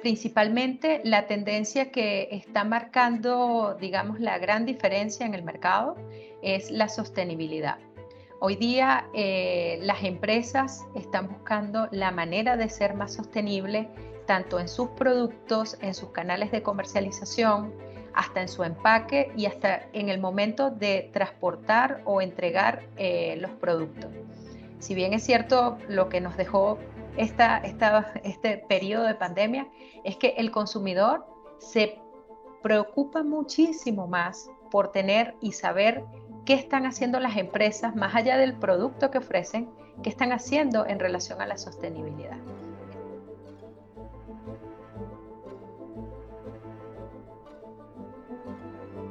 principalmente la tendencia que está marcando, digamos, la gran diferencia en el mercado es la sostenibilidad. Hoy día eh, las empresas están buscando la manera de ser más sostenible tanto en sus productos, en sus canales de comercialización, hasta en su empaque y hasta en el momento de transportar o entregar eh, los productos. Si bien es cierto lo que nos dejó esta, este periodo de pandemia, es que el consumidor se preocupa muchísimo más por tener y saber qué están haciendo las empresas, más allá del producto que ofrecen, qué están haciendo en relación a la sostenibilidad.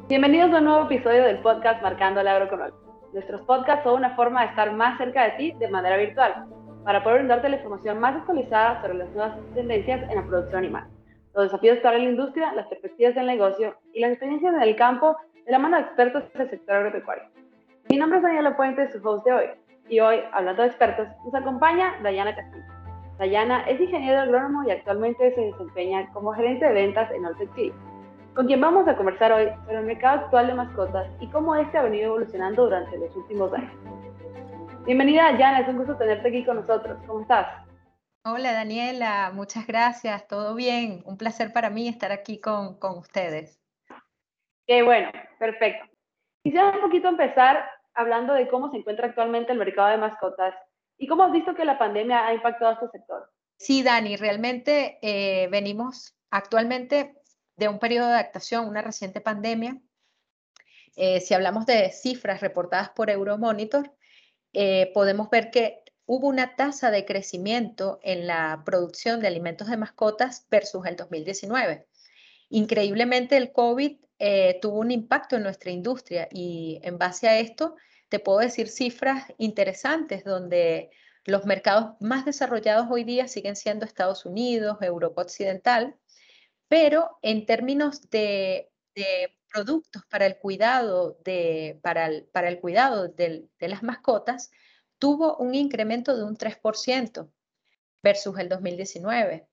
Bienvenidos a un nuevo episodio del podcast Marcando el Agroeconómico. Nuestros podcasts son una forma de estar más cerca de ti de manera virtual, para poder brindarte la información más actualizada sobre las nuevas tendencias en la producción animal, los desafíos para la industria, las perspectivas del negocio y las experiencias en el campo de la mano de expertos del sector agropecuario. Mi nombre es Daniela Puente, su host de hoy, y hoy, hablando de expertos, nos acompaña Dayana Castillo. Dayana es ingeniero agrónomo y actualmente se desempeña como gerente de ventas en Alltech Chile con quien vamos a conversar hoy sobre el mercado actual de mascotas y cómo este ha venido evolucionando durante los últimos años. Bienvenida, Jana, es un gusto tenerte aquí con nosotros. ¿Cómo estás? Hola, Daniela, muchas gracias, todo bien. Un placer para mí estar aquí con, con ustedes. Qué bueno, perfecto. Quisiera un poquito empezar hablando de cómo se encuentra actualmente el mercado de mascotas y cómo has visto que la pandemia ha impactado a este sector. Sí, Dani, realmente eh, venimos actualmente de un periodo de adaptación, una reciente pandemia. Eh, si hablamos de cifras reportadas por Euromonitor, eh, podemos ver que hubo una tasa de crecimiento en la producción de alimentos de mascotas versus el 2019. Increíblemente, el COVID eh, tuvo un impacto en nuestra industria y en base a esto te puedo decir cifras interesantes donde los mercados más desarrollados hoy día siguen siendo Estados Unidos, Europa Occidental, pero en términos de, productos para el cuidado, de, para el, cuidado de, las mascotas, tuvo un incremento de un 3% versus el 2019.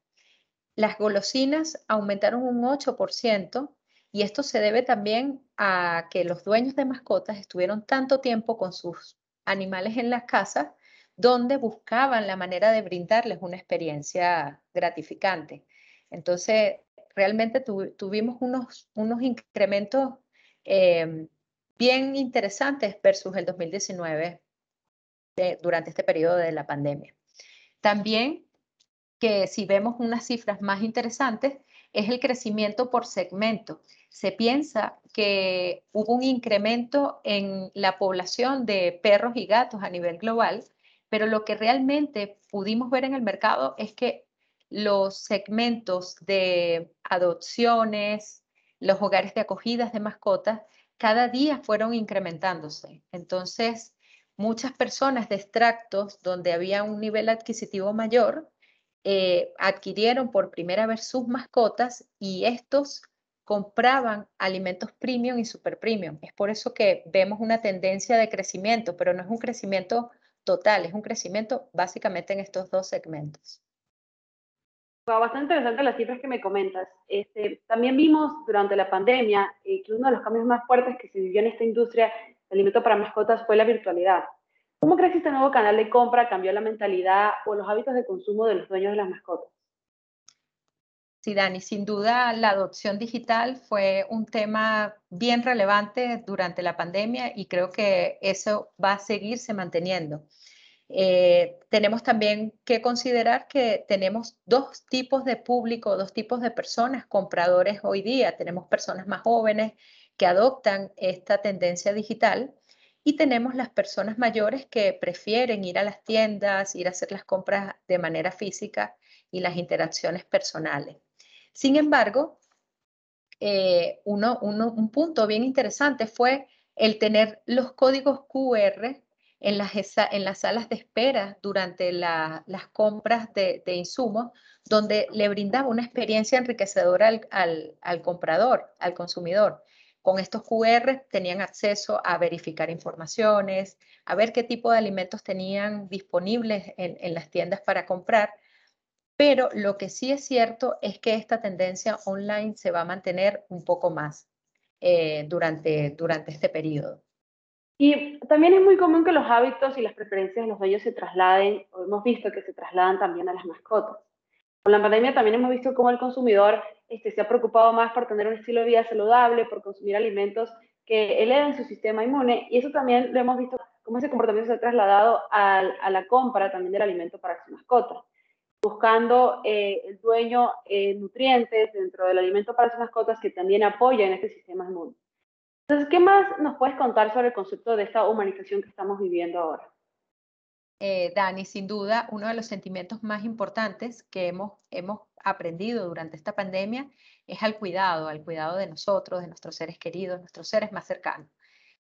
Las golosinas aumentaron un 8% y esto se debe también a que los dueños de mascotas estuvieron tanto tiempo con sus animales en las casas donde buscaban la manera de brindarles una experiencia gratificante. Entonces, realmente tuvimos unos, unos incrementos em, bien interesantes versus el 2019 durante este periodo de la pandemia. También que si vemos unas cifras más interesantes es el crecimiento por segmento. Se piensa que hubo un incremento en la población de perros y gatos a nivel global, pero lo que realmente pudimos ver en el mercado es que los segmentos de adopciones, los hogares de acogidas de mascotas, cada día fueron incrementándose. Entonces, muchas personas de extractos donde había un nivel adquisitivo mayor eh, adquirieron por primera vez sus mascotas y estos compraban alimentos premium y super premium. Es por eso que vemos una tendencia de crecimiento, pero no es un crecimiento total, es un crecimiento básicamente en estos dos segmentos bastante interesante las cifras que me comentas. Este, también vimos durante la pandemia eh, que uno de los cambios más fuertes que se vivió en esta industria de alimentos para mascotas fue la virtualidad. ¿Cómo crees que este nuevo canal de compra cambió la mentalidad o los hábitos de consumo de los dueños de las mascotas? Sí, Dani, sin duda la adopción digital fue un tema bien relevante durante la pandemia y creo que eso va a seguirse manteniendo. Eh, tenemos también que considerar que tenemos dos tipos de público, dos tipos de personas compradores hoy día. Tenemos personas más jóvenes que adoptan esta tendencia digital y tenemos las personas mayores que prefieren ir a las tiendas, ir a hacer las compras de manera física y las interacciones personales. Sin embargo, eh, un punto bien interesante fue el tener los códigos QR en las, en las salas de espera durante las compras de, insumos, donde le brindaba una experiencia enriquecedora al, comprador, al consumidor. Con estos QR tenían acceso a verificar informaciones, a ver qué tipo de alimentos tenían disponibles en, las tiendas para comprar. pero lo que sí es cierto es que esta tendencia online se va a mantener un poco más eh, durante, durante este periodo. Y también es muy común que los hábitos y las preferencias de los dueños se trasladen, o hemos visto que se trasladan también a las mascotas. Con la pandemia también hemos visto cómo el consumidor este, se ha preocupado más por tener un estilo de vida saludable, por consumir alimentos que eleven su sistema inmune, y eso también lo hemos visto cómo ese comportamiento se ha trasladado a, a la compra también del alimento para su mascota buscando eh, el dueño eh, nutrientes dentro del alimento para sus mascotas que también apoyan este sistema inmune. Entonces, ¿qué más nos puedes contar sobre el concepto de esta humanización que estamos viviendo ahora? Eh, Dani, sin duda, uno de los sentimientos más importantes que hemos, hemos aprendido durante esta pandemia es al cuidado, al cuidado de nosotros, de nuestros seres queridos, nuestros seres más cercanos.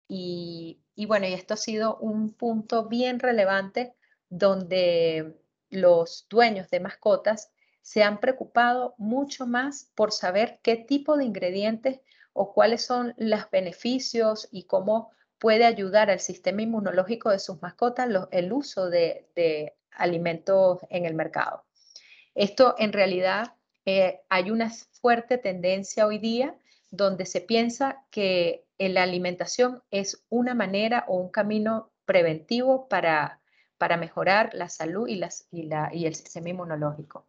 Y, y bueno, y esto ha sido un punto bien relevante donde los dueños de mascotas se han preocupado mucho más por saber qué tipo de ingredientes o cuáles son los beneficios y cómo puede ayudar al sistema inmunológico de sus mascotas el uso de, alimentos en el mercado. Esto en realidad eh, hay una fuerte tendencia hoy día donde se piensa que la alimentación es una manera o un camino preventivo para para mejorar la salud y, las, y, la, y el sistema inmunológico.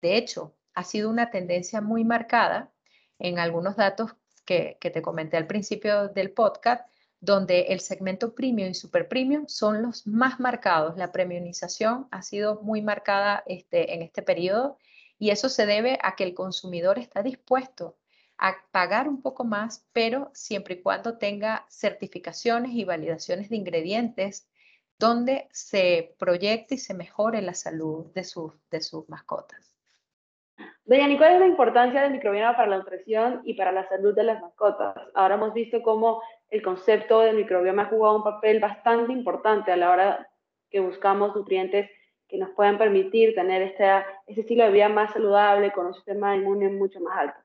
De hecho, ha sido una tendencia muy marcada en algunos datos que, te comenté al principio del podcast, donde el segmento premium y super premium son los más marcados. La premiumización ha sido muy marcada este, en este periodo y eso se debe a que el consumidor está dispuesto a pagar un poco más, pero siempre y cuando tenga certificaciones y validaciones de ingredientes donde se proyecte y se mejore la salud de sus, de sus mascotas. Doña ¿cuál es la importancia del microbioma para la nutrición y para la salud de las mascotas? Ahora hemos visto cómo el concepto del microbioma ha jugado un papel bastante importante a la hora que buscamos nutrientes que nos puedan permitir tener este, este estilo de vida más saludable, con un sistema inmune mucho más alto.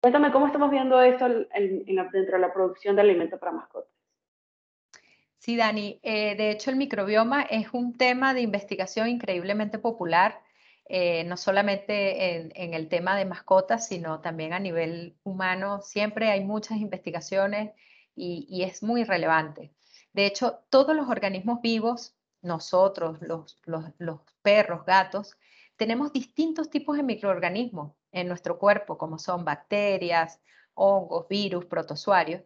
Cuéntame cómo estamos viendo esto dentro de la producción de alimentos para mascotas. Sí, Dani. Eh, de hecho, el microbioma es un tema de investigación increíblemente popular, eh, no solamente en, el tema de mascotas, sino también a nivel humano. Siempre hay muchas investigaciones y, es muy relevante. De hecho, todos los organismos vivos, nosotros, los, los perros, gatos, tenemos distintos tipos de microorganismos en nuestro cuerpo, como son bacterias, hongos, virus, protozoarios,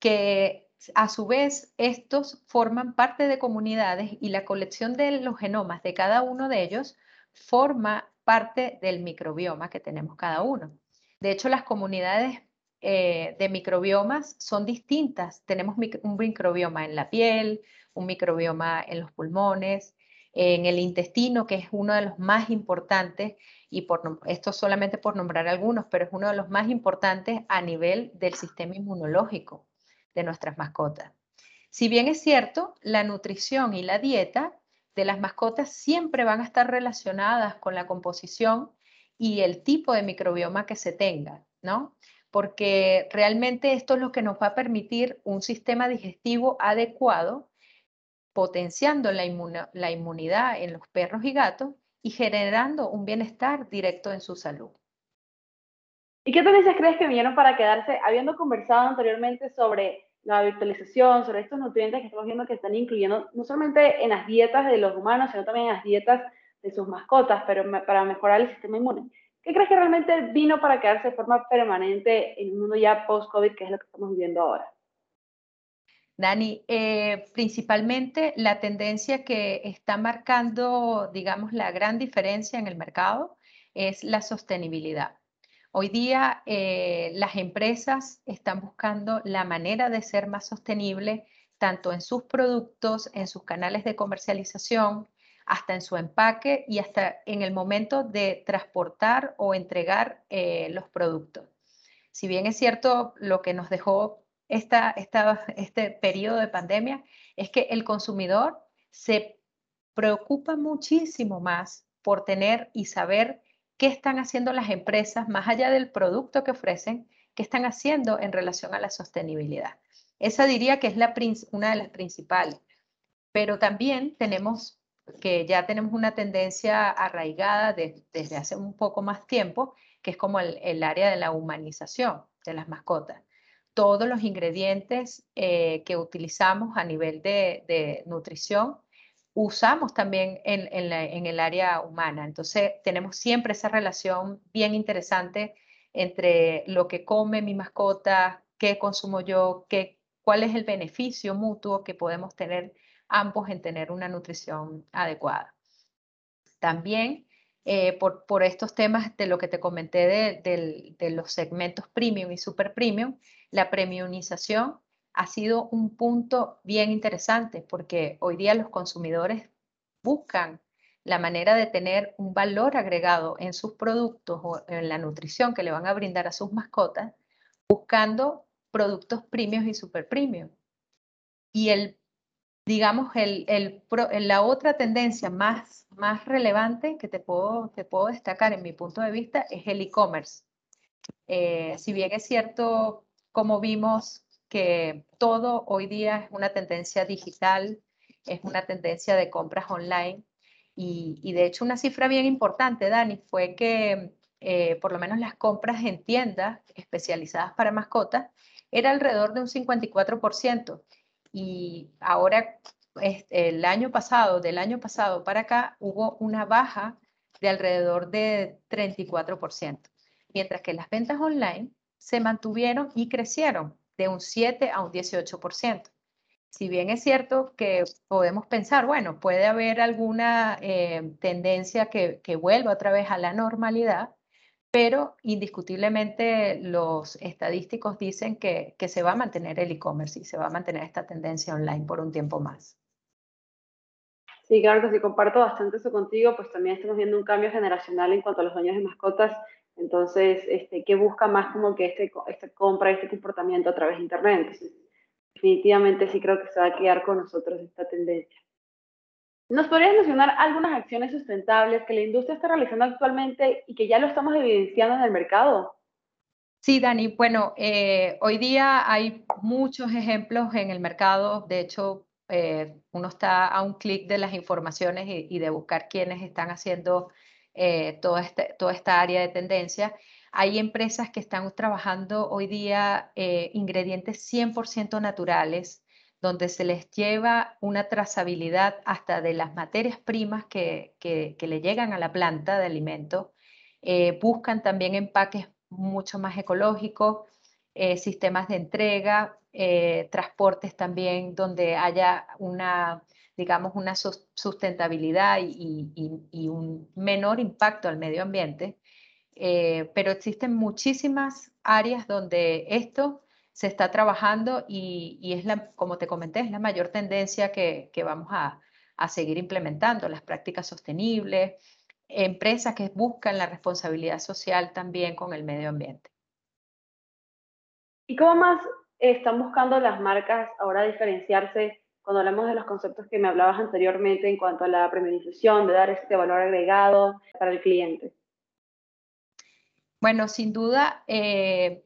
que a su vez, estos forman parte de comunidades y la colección de los genomas de cada uno de ellos forma parte del microbioma que tenemos cada uno. De hecho, las comunidades eh, de microbiomas son distintas. Tenemos un microbioma en la piel, un microbioma en los pulmones, en el intestino, que es uno de los más importantes, y por, esto solamente por nombrar algunos, pero es uno de los más importantes a nivel del sistema inmunológico de nuestras mascotas. Si bien es cierto, la nutrición y la dieta de las mascotas siempre van a estar relacionadas con la composición y el tipo de microbioma que se tenga, ¿no? Porque realmente esto es lo que nos va a permitir un sistema digestivo adecuado, potenciando la, inmunidad en los perros y gatos y generando un bienestar directo en su salud. ¿Y qué tendencias crees que vinieron para quedarse? Habiendo conversado anteriormente sobre la virtualización, sobre estos nutrientes que estamos viendo que están incluyendo no solamente en las dietas de los humanos, sino también en las dietas de sus mascotas, pero para mejorar el sistema inmune. ¿Qué crees que realmente vino para quedarse de forma permanente en un mundo ya post-COVID, que es lo que estamos viviendo ahora? Dani, eh, principalmente la tendencia que está marcando, digamos, la gran diferencia en el mercado es la sostenibilidad. Hoy día eh, las empresas están buscando la manera de ser más sostenible, tanto en sus productos, en sus canales de comercialización, hasta en su empaque y hasta en el momento de transportar o entregar eh, los productos. Si bien es cierto, lo que nos dejó esta, este periodo de pandemia es que el consumidor se preocupa muchísimo más por tener y saber qué están haciendo las empresas más allá del producto que ofrecen, qué están haciendo en relación a la sostenibilidad. Esa diría que es la, una de las principales. Pero también tenemos que ya tenemos una tendencia arraigada desde hace un poco más tiempo, que es como el, área de la humanización de las mascotas. Todos los ingredientes eh, que utilizamos a nivel de, nutrición usamos también en, en, el área humana. Entonces, tenemos siempre esa relación bien interesante entre lo que come mi mascota, qué consumo yo, qué, cuál es el beneficio mutuo que podemos tener ambos en tener una nutrición adecuada. También eh, por, por, estos temas de lo que te comenté de, de, los segmentos premium y super premium, la premiumización ha sido un punto bien interesante porque hoy día los consumidores buscan la manera de tener un valor agregado en sus productos o en la nutrición que le van a brindar a sus mascotas, buscando productos premium y super premium. Y el digamos, el, el, la otra tendencia más, más relevante que te puedo, te puedo destacar en mi punto de vista es el e-commerce. Eh, si bien es cierto, como vimos que todo hoy día es una tendencia digital, es una tendencia de compras online, y, de hecho una cifra bien importante, Dani, fue que eh, por lo menos las compras en tiendas especializadas para mascotas era alrededor de un 54% y ahora el año pasado, del año pasado para acá, hubo una baja de alrededor de 34%, mientras que las ventas online se mantuvieron y crecieron de un 7 a un 18%. Si bien es cierto que podemos pensar, bueno, puede haber alguna eh, tendencia que, que vuelva otra vez a la normalidad, pero indiscutiblemente los estadísticos dicen que, que se va a mantener el e-commerce y se va a mantener esta tendencia online por un tiempo más. Sí, claro que sí, comparto bastante eso contigo, pues también estamos viendo un cambio generacional en cuanto a los dueños de mascotas, entonces, este, ¿qué busca más como que este, esta compra, este comportamiento a través de Internet? Entonces, definitivamente sí creo que se va a quedar con nosotros esta tendencia. ¿Nos podrías mencionar algunas acciones sustentables que la industria está realizando actualmente y que ya lo estamos evidenciando en el mercado? Sí, Dani. Bueno, eh, hoy día hay muchos ejemplos en el mercado. De hecho, eh, uno está a un clic de las informaciones y, de buscar quiénes están haciendo eh, este, toda esta área de tendencia. Hay empresas que están trabajando hoy día ingredientes 100% naturales donde se les lleva una trazabilidad hasta de las materias primas que, que, le llegan a la planta de alimento. Eh, buscan también empaques mucho más ecológicos, eh, sistemas de entrega, eh, transportes también donde haya una, digamos, una sustentabilidad y, y, un menor impacto al medio ambiente. pero existen muchísimas áreas donde esto se está trabajando y, es la, como te comenté, es la mayor tendencia que, vamos a, seguir implementando, las prácticas sostenibles, empresas que buscan la responsabilidad social también con el medio ambiente. ¿Y cómo más están buscando las marcas ahora diferenciarse cuando hablamos de los conceptos que me hablabas anteriormente en cuanto a la premiumización, de dar este valor agregado para el cliente? Bueno, sin duda, eh,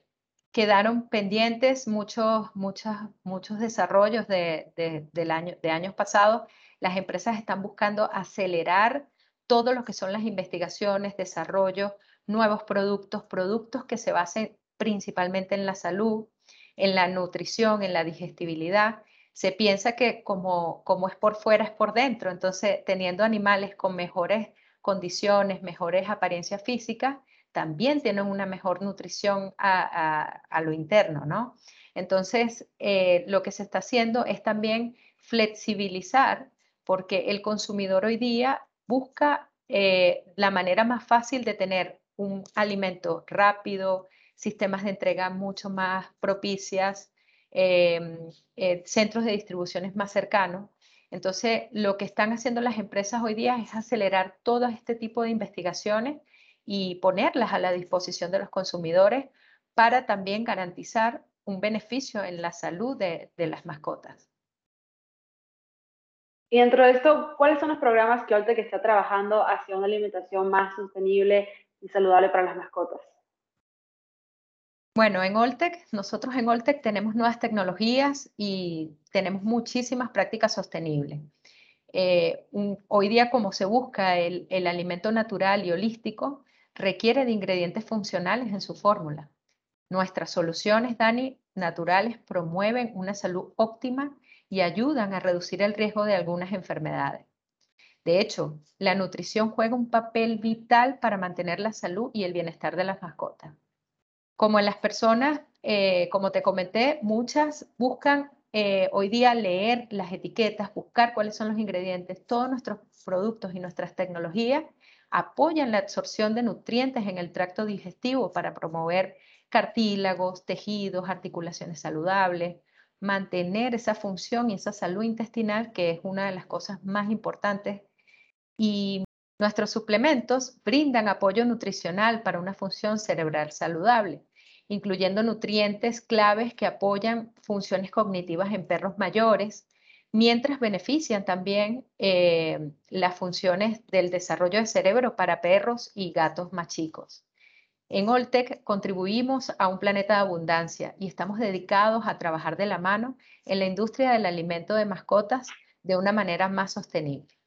quedaron pendientes muchos, muchos, muchos desarrollos de, del año, de años pasados. Las empresas están buscando acelerar todo lo que son las investigaciones, desarrollo, nuevos productos, productos que se basen principalmente en la salud, en la nutrición, en la digestibilidad. Se piensa que como, como es por fuera es por dentro, entonces teniendo animales con mejores condiciones, mejores apariencias físicas, también tienen una mejor nutrición a, lo interno, ¿no? Entonces, eh, lo que se está haciendo es también flexibilizar, porque el consumidor hoy día busca eh, la manera más fácil de tener un alimento rápido, sistemas de entrega mucho más propicias, em, eh, centros de distribuciones más cercanos. Entonces, lo que están haciendo las empresas hoy día es acelerar todo este tipo de investigaciones y ponerlas a la disposición de los consumidores para también garantizar un beneficio en la salud de, las mascotas. Y dentro de esto, ¿cuáles son los programas que Oltec está trabajando hacia una alimentación más sostenible y saludable para las mascotas? Bueno, en Oltec, nosotros en Oltec tenemos nuevas tecnologías y tenemos muchísimas prácticas sostenibles. Eh, hoy día, como se busca el, el alimento natural y holístico, requiere de ingredientes funcionales en su fórmula. Nuestras soluciones, Dani, naturales promueven una salud óptima y ayudan a reducir el riesgo de algunas enfermedades. De hecho, la nutrición juega un papel vital para mantener la salud y el bienestar de las mascotas. Como en las personas, eh, como te comenté, muchas buscan eh, hoy día leer las etiquetas, buscar cuáles son los ingredientes. Todos nuestros productos y nuestras tecnologías apoyan la absorción de nutrientes en el tracto digestivo para promover cartílagos, tejidos, articulaciones saludables, mantener esa función y esa salud intestinal, que es una de las cosas más importantes y nuestros suplementos brindan apoyo nutricional para una función cerebral saludable, incluyendo nutrientes claves que apoyan funciones cognitivas en perros mayores, mientras benefician también eh, las funciones del desarrollo del cerebro para perros y gatos más chicos. En Oltec contribuimos a un planeta de abundancia y estamos dedicados a trabajar de la mano en la industria del alimento de mascotas de una manera más sostenible.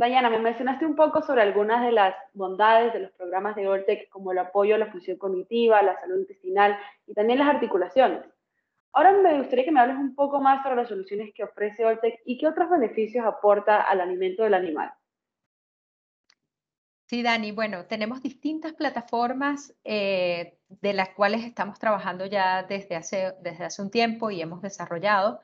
Dayana, me mencionaste un poco sobre algunas de las bondades de los programas de Ortec, como el apoyo a la función cognitiva, la salud intestinal y también las articulaciones. Ahora me gustaría que me hables un poco más sobre las soluciones que ofrece Ortec y qué otros beneficios aporta al alimento del animal. Sí, Dani, bueno, tenemos distintas plataformas eh, de las cuales estamos trabajando ya desde hace, desde hace un tiempo y hemos desarrollado.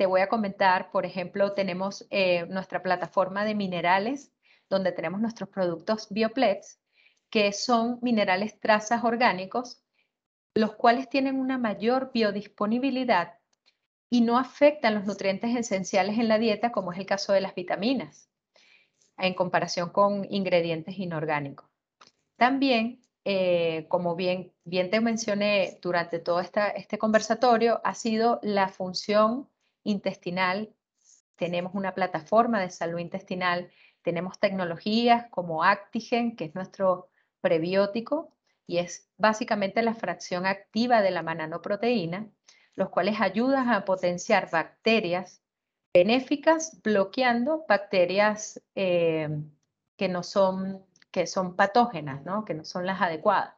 Te voy a comentar, por ejemplo, tenemos eh, nuestra plataforma de minerales, donde tenemos nuestros productos Bioplex, que son minerales trazas orgánicos, los cuales tienen una mayor biodisponibilidad y no afectan los nutrientes esenciales en la dieta, como es el caso de las vitaminas, en comparación con ingredientes inorgánicos. También, eh, como bien te mencioné durante todo este conversatorio, ha sido la función intestinal, tenemos una plataforma de salud intestinal, tenemos tecnologías como Actigen, que es nuestro prebiótico y es básicamente la fracción activa de la mananoproteína, los cuales ayudan a potenciar bacterias benéficas bloqueando bacterias eh, que no son que son patógenas, ¿no? que no son las adecuadas.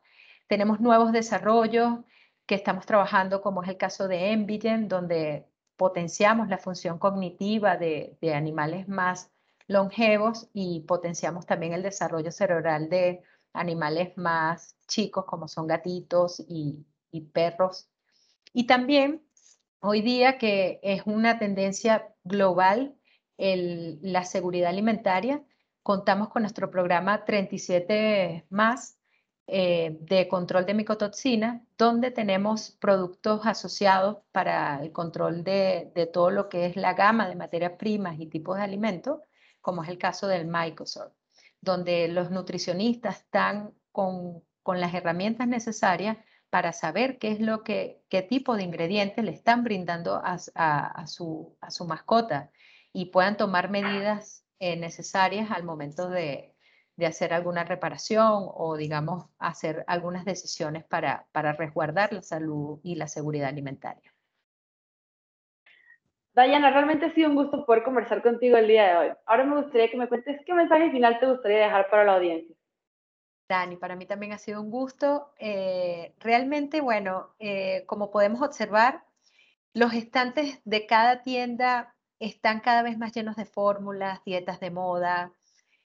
Tenemos nuevos desarrollos que estamos trabajando, como es el caso de Envigen, donde potenciamos la función cognitiva de, animales más longevos y potenciamos también el desarrollo cerebral de animales más chicos como son gatitos y, perros. Y también hoy día que es una tendencia global la seguridad alimentaria, contamos con nuestro programa 37 más, eh, de control de micotoxina, donde tenemos productos asociados para el control de, todo lo que es la gama de materias primas y tipos de alimentos, como es el caso del Microsoft, donde los nutricionistas están con, las herramientas necesarias para saber qué es lo que, qué tipo de ingredientes le están brindando a, su, a su mascota y puedan tomar medidas eh, necesarias al momento de, de hacer alguna reparación o, digamos, hacer algunas decisiones para, para resguardar la salud y la seguridad alimentaria. Dayana, realmente ha sido un gusto poder conversar contigo el día de hoy. Ahora me gustaría que me cuentes qué mensaje final te gustaría dejar para la audiencia. Dani, para mí también ha sido un gusto. Eh, realmente, bueno, eh, como podemos observar, los estantes de cada tienda están cada vez más llenos de fórmulas, dietas de moda,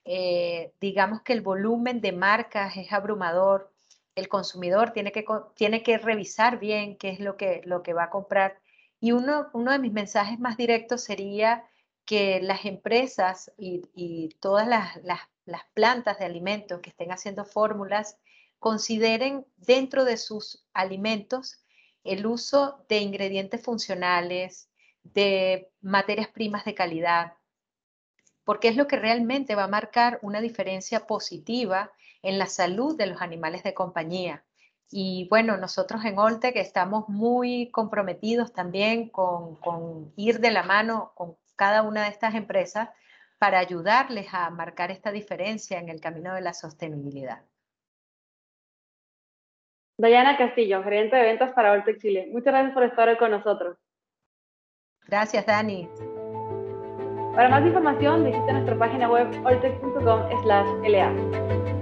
eh, digamos que el volumen de marcas es abrumador, el consumidor tiene que, tiene que revisar bien qué es lo que, lo que va a comprar. Y uno, uno de mis mensajes más directos sería que las empresas y, todas las, las, las, plantas de alimentos que estén haciendo fórmulas consideren dentro de sus alimentos el uso de ingredientes funcionales, de materias primas de calidad, porque es lo que realmente va a marcar una diferencia positiva en la salud de los animales de compañía. Y bueno, nosotros en Oltec estamos muy comprometidos también con, con, ir de la mano con cada una de estas empresas para ayudarles a marcar esta diferencia en el camino de la sostenibilidad. Dayana Castillo, gerente de ventas para Oltec Chile. Muchas gracias por estar hoy con nosotros. Gracias, Dani. Para más información visita nuestra página web ortex.com/la.